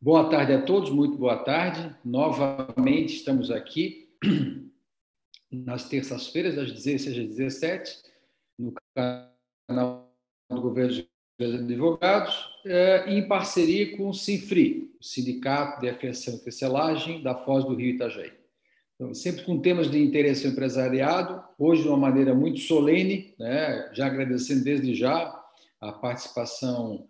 Boa tarde a todos, muito boa tarde. Novamente estamos aqui nas terças-feiras, das 16 às 17, no canal do Governo de Advogados, eh, em parceria com o Sinfri, o Sindicato de Afiação e Tecelagem da Foz do Rio Itajaí. Então, sempre com temas de interesse empresariado, hoje de uma maneira muito solene, né? já agradecendo desde já a participação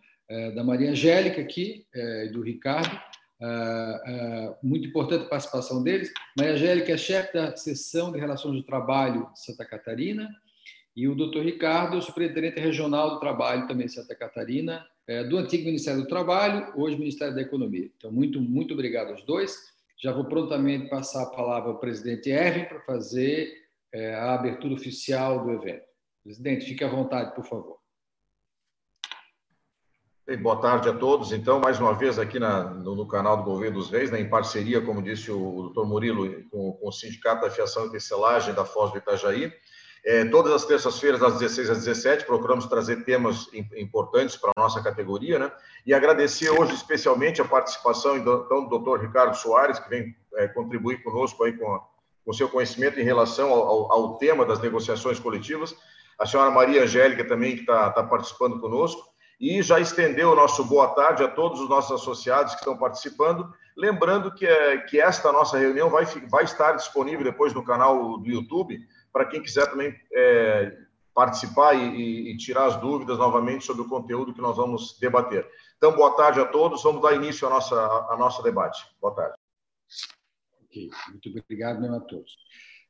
da Maria Angélica aqui é, do Ricardo. É, muito importante a participação deles. Maria Angélica é chefe da seção de Relações do Trabalho de Santa Catarina e o doutor Ricardo, superintendente regional do trabalho também de Santa Catarina, do antigo Ministério do Trabalho, hoje Ministério da Economia. Então, muito, muito obrigado aos dois. Já vou prontamente passar a palavra ao presidente Erwin para fazer a abertura oficial do evento. Presidente, fique à vontade, por favor boa tarde a todos. Então, mais uma vez aqui na, no, no, canal do Governo dos Reis, né, em parceria, como disse o, o doutor Murilo, com, com, o Sindicato da Fiação e Tecelagem da Foz do Itajaí. É, todas as terças-feiras, das 16 às 17, procuramos trazer temas importantes para a nossa categoria, né? E agradecer hoje especialmente a participação então, do doutor Ricardo Soares, que vem é, contribuir conosco aí com, o seu conhecimento em relação ao, ao, ao, tema das negociações coletivas. A senhora Maria Angélica também, que está tá participando conosco e já estendeu o nosso boa tarde a todos os nossos associados que estão participando. Lembrando que, é, que esta nossa reunião vai, vai estar disponível depois no canal do YouTube, para quem quiser também é, participar e, e, tirar as dúvidas novamente sobre o conteúdo que nós vamos debater. Então, boa tarde a todos. Vamos dar início ao nosso, ao nosso debate. Boa tarde. Ok, muito obrigado mesmo a todos.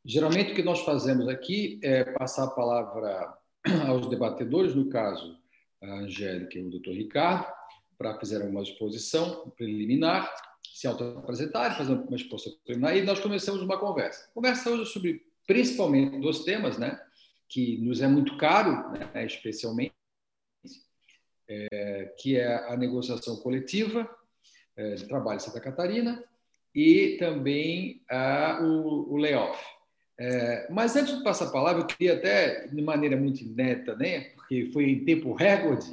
Geralmente, o que nós fazemos aqui é passar a palavra aos debatedores, no caso, a Angélica e o doutor Ricardo, para fazer uma exposição preliminar, se auto-apresentarem, fazer uma exposição preliminar, e nós começamos uma conversa. Conversa hoje sobre, principalmente, dois temas, né, que nos é muito caro, né, especialmente, é, que é a negociação coletiva é, de trabalho em Santa Catarina e também a, o, o layoff. É, mas antes de passar a palavra, eu queria até, de maneira muito neta, né, porque foi em tempo recorde,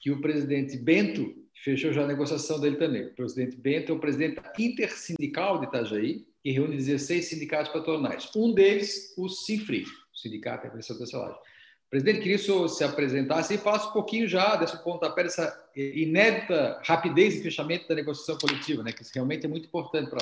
que o presidente Bento fechou já a negociação dele também. O presidente Bento é o presidente intersindical de Itajaí, que reúne 16 sindicatos patronais. Um deles, o CIFRI, o Sindicato de Impressão Tecelagem. O presidente queria se apresentasse e falasse um pouquinho já desse pontapé, dessa inédita rapidez de fechamento da negociação coletiva, né, que realmente é muito importante para